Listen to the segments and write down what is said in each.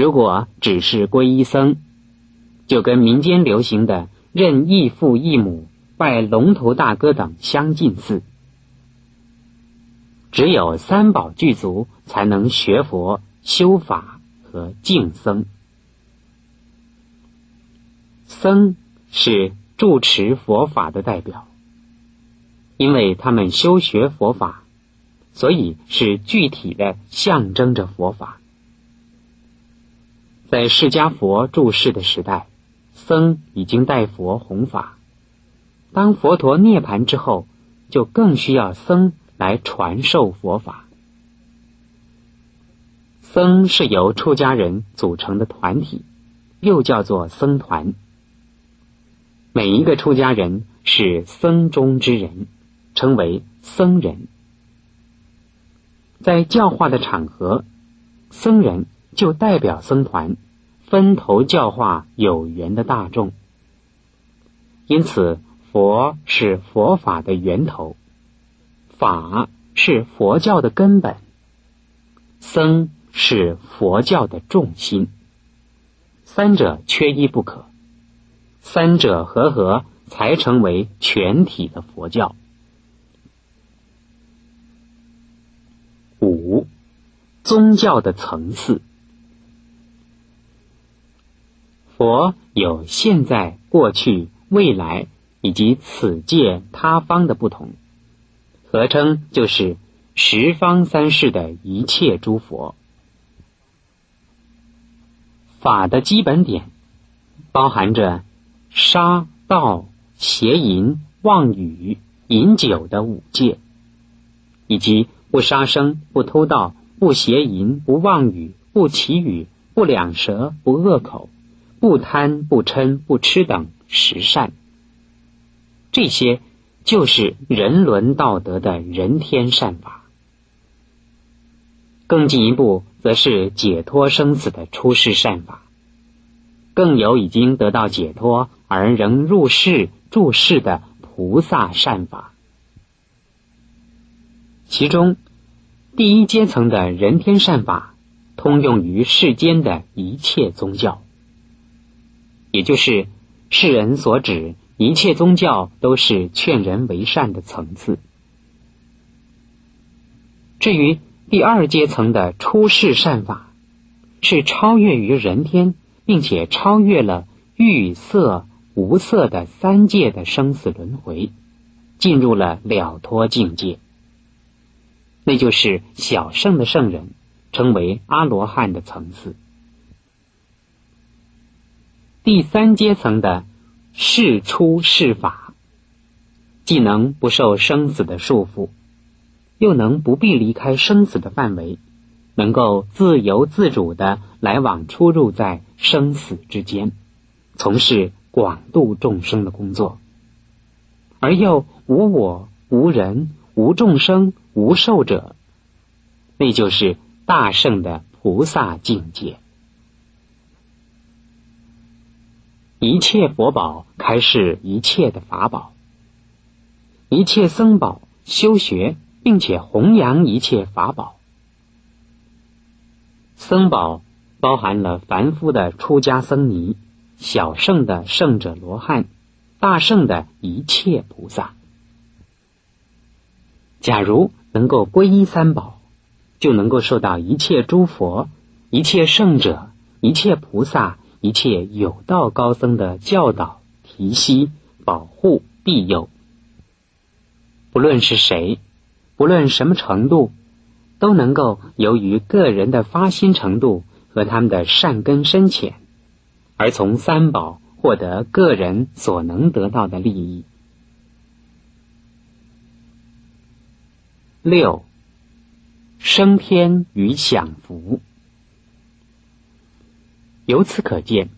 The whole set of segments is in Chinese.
如果只是皈依僧，就跟民间流行的认义父义母、拜龙头大哥等相近似。只有三宝具足，才能学佛、修法和敬僧。僧是住持佛法的代表，因为他们修学佛法，所以是具体的象征着佛法。在释迦佛住世的时代，僧已经代佛弘法。当佛陀涅盘之后，就更需要僧来传授佛法。僧是由出家人组成的团体，又叫做僧团。每一个出家人是僧中之人，称为僧人。在教化的场合，僧人就代表僧团，分头教化有缘的大众。因此，佛是佛法的源头，法是佛教的根本，僧是佛教的重心，三者缺一不可。三者合合，才成为全体的佛教。五，宗教的层次。佛有现在、过去、未来以及此界他方的不同，合称就是十方三世的一切诸佛。法的基本点，包含着。杀盗邪淫妄语饮酒的五戒，以及不杀生、不偷盗、不邪淫、不妄语、不绮语、不两舌、不恶口、不贪、不嗔、不痴等十善，这些就是人伦道德的人天善法。更进一步，则是解脱生死的出世善法。更有已经得到解脱而仍入世住世的菩萨善法，其中第一阶层的人天善法，通用于世间的一切宗教，也就是世人所指一切宗教都是劝人为善的层次。至于第二阶层的出世善法，是超越于人天。并且超越了欲色无色的三界的生死轮回，进入了了脱境界。那就是小圣的圣人，称为阿罗汉的层次。第三阶层的世出世法，既能不受生死的束缚，又能不必离开生死的范围。能够自由自主的来往出入在生死之间，从事广度众生的工作，而又无我、无人、无众生、无寿者，那就是大圣的菩萨境界。一切佛宝开示一切的法宝，一切僧宝修学并且弘扬一切法宝。僧宝包含了凡夫的出家僧尼、小圣的圣者罗汉、大圣的一切菩萨。假如能够皈依三宝，就能够受到一切诸佛、一切圣者、一切菩萨、一切有道高僧的教导、提携、保护、庇佑。不论是谁，不论什么程度。都能够由于个人的发心程度和他们的善根深浅，而从三宝获得个人所能得到的利益。六，升天与享福。由此可见，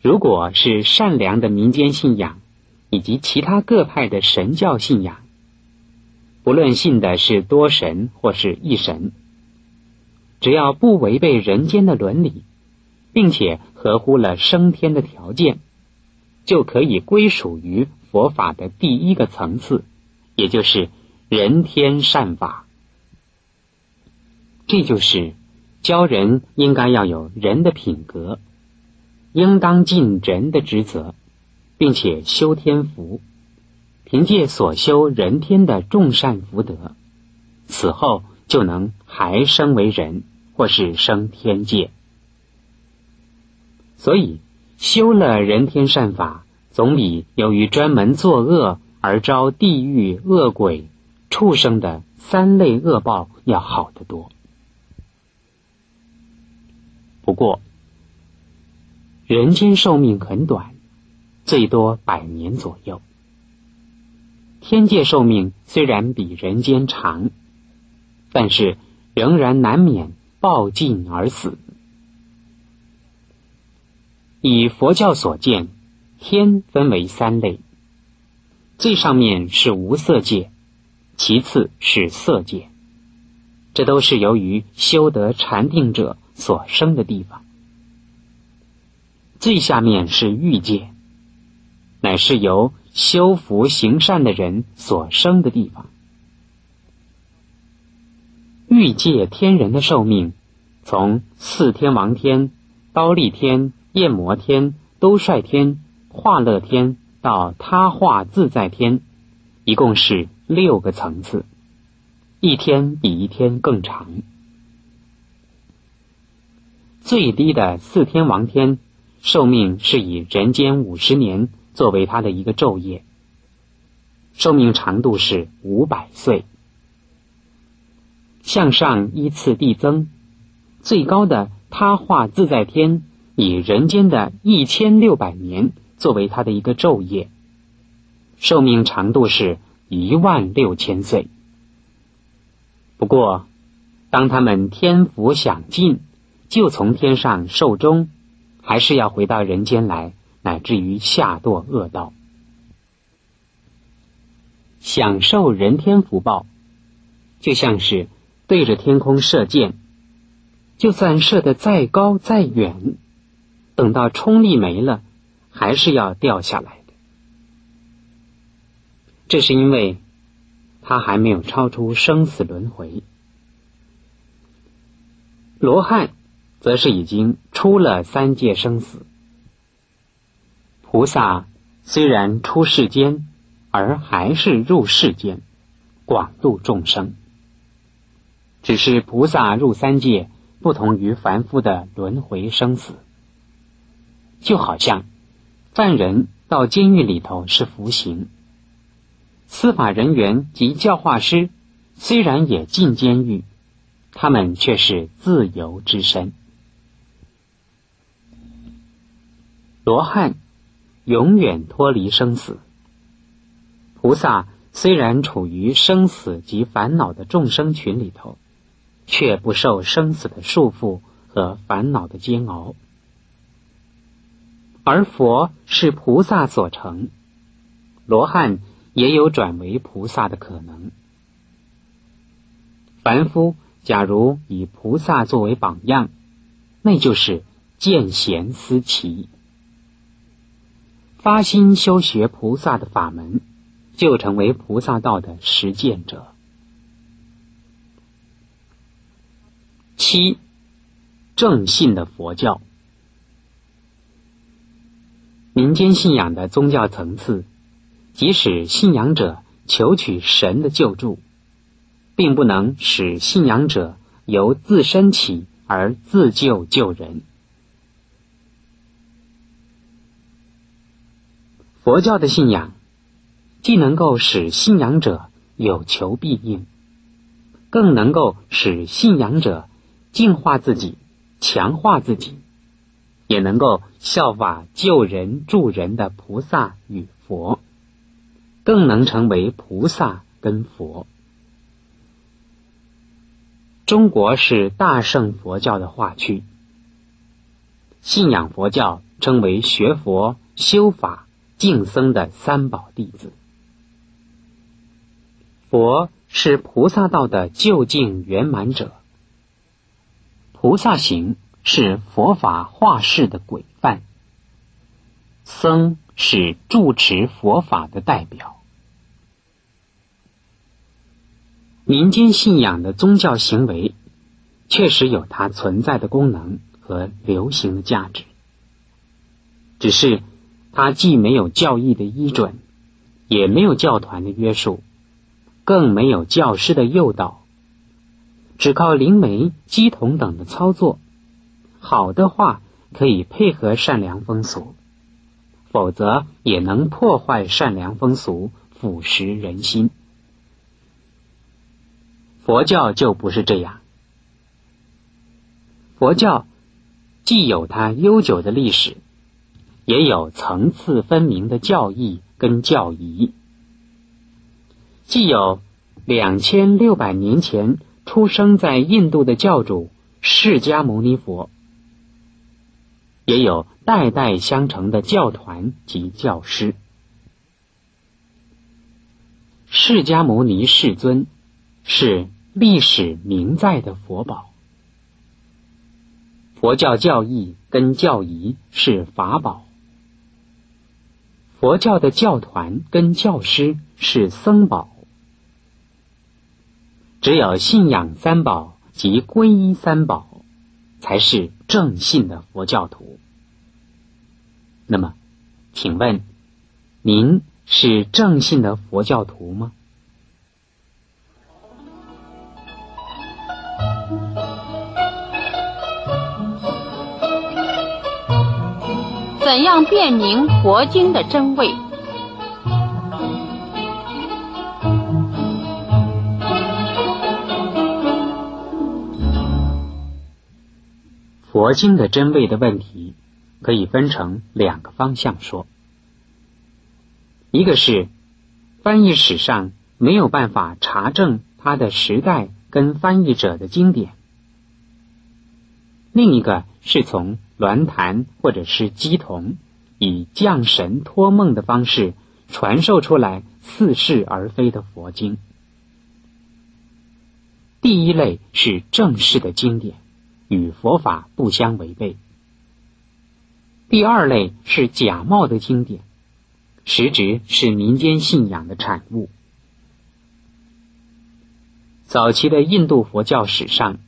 如果是善良的民间信仰，以及其他各派的神教信仰。不论信的是多神或是一神，只要不违背人间的伦理，并且合乎了升天的条件，就可以归属于佛法的第一个层次，也就是人天善法。这就是教人应该要有人的品格，应当尽人的职责，并且修天福，凭借所修人天的众善福德，此后就能还生为人，或是升天界。所以，修了人天善法，总比由于专门作恶而招地狱恶鬼、畜生的三类恶报要好得多。不过，人间寿命很短，最多百年左右。天界寿命虽然比人间长，但是仍然难免暴尽而死。以佛教所见，天分为三类，最上面是无色界，其次是色界，这都是由于修得禅定者。所生的地方，最下面是欲界，乃是由修福行善的人所生的地方。欲界天人的寿命，从四天王天、刀立天、焰摩天、兜率天、化乐天到他化自在天，一共是六个层次，一天比一天更长。最低的四天王天，寿命是以人间五十年作为他的一个昼夜，寿命长度是五百岁。向上依次递增，最高的他化自在天以人间的一千六百年作为他的一个昼夜，寿命长度是一万六千岁。不过，当他们天福享尽。就从天上寿终，还是要回到人间来，乃至于下堕恶道，享受人天福报，就像是对着天空射箭，就算射得再高再远，等到冲力没了，还是要掉下来的。这是因为他还没有超出生死轮回。罗汉。则是已经出了三界生死。菩萨虽然出世间，而还是入世间，广度众生。只是菩萨入三界，不同于凡夫的轮回生死。就好像犯人到监狱里头是服刑，司法人员及教化师虽然也进监狱，他们却是自由之身。罗汉永远脱离生死，菩萨虽然处于生死及烦恼的众生群里头，却不受生死的束缚和烦恼的煎熬。而佛是菩萨所成，罗汉也有转为菩萨的可能。凡夫假如以菩萨作为榜样，那就是见贤思齐。发心修学菩萨的法门，就成为菩萨道的实践者。七，正信的佛教，民间信仰的宗教层次，即使信仰者求取神的救助，并不能使信仰者由自身起而自救救人。佛教的信仰，既能够使信仰者有求必应，更能够使信仰者净化自己、强化自己，也能够效法救人助人的菩萨与佛，更能成为菩萨跟佛。中国是大乘佛教的化区，信仰佛教称为学佛修法。净僧的三宝弟子，佛是菩萨道的究竟圆满者，菩萨行是佛法化世的规范，僧是住持佛法的代表。民间信仰的宗教行为，确实有它存在的功能和流行的价值，只是它既没有教义的依准，也没有教团的约束，更没有教师的诱导，只靠灵媒、鸡童等的操作，好的话可以配合善良风俗，否则也能破坏善良风俗，腐蚀人心。佛教就不是这样。佛教既有它悠久的历史，也有层次分明的教义跟教仪。既有两千六百年前出生在印度的教主释迦牟尼佛，也有代代相承的教团及教师。释迦牟尼世尊是。历史名在的佛宝，佛教教义跟教仪是法宝，佛教的教团跟教师是僧宝，只有信仰三宝及皈依三宝，才是正信的佛教徒。那么，请问，您是正信的佛教徒吗？怎样辨明佛经的真伪？佛经的真伪的问题，可以分成两个方向说。一个是翻译史上没有办法查证它的时代跟翻译者的经典，另一个是从。鸾坛或者是鸡童，以降神托梦的方式传授出来似是而非的佛经。第一类是正式的经典，与佛法不相违背；第二类是假冒的经典，实质是民间信仰的产物。早期的印度佛教史上，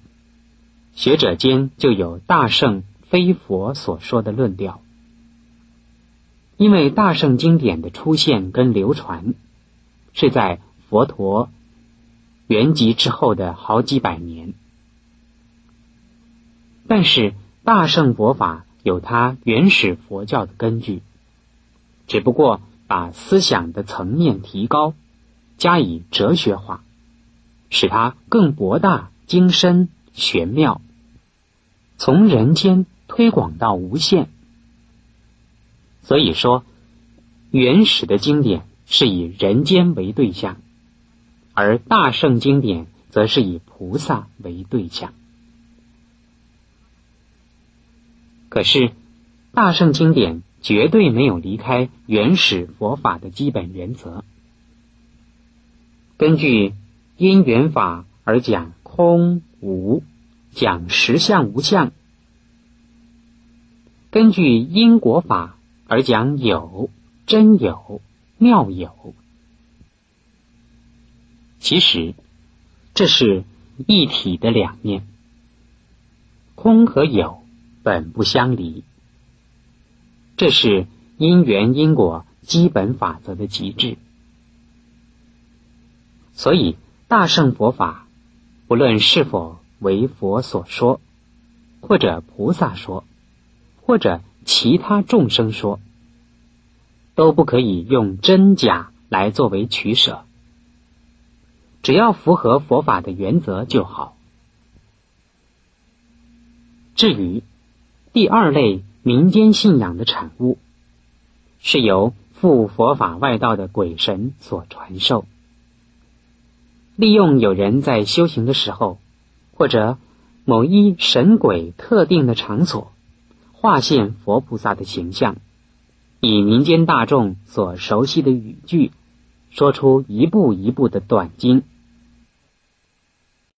学者间就有大圣。非佛所说的论调，因为大圣经典的出现跟流传是在佛陀圆寂之后的好几百年，但是大圣佛法有它原始佛教的根据，只不过把思想的层面提高，加以哲学化，使它更博大精深玄妙，从人间。推广到无限，所以说，原始的经典是以人间为对象，而大圣经典则是以菩萨为对象。可是，大圣经典绝对没有离开原始佛法的基本原则，根据因缘法而讲空无，讲实相无相。根据因果法而讲有真有妙有，其实这是一体的两面，空和有本不相离，这是因缘因果基本法则的极致。所以大圣佛法，不论是否为佛所说，或者菩萨说。或者其他众生说，都不可以用真假来作为取舍，只要符合佛法的原则就好。至于第二类民间信仰的产物，是由附佛法外道的鬼神所传授，利用有人在修行的时候，或者某一神鬼特定的场所。化现佛菩萨的形象，以民间大众所熟悉的语句，说出一步一步的短经，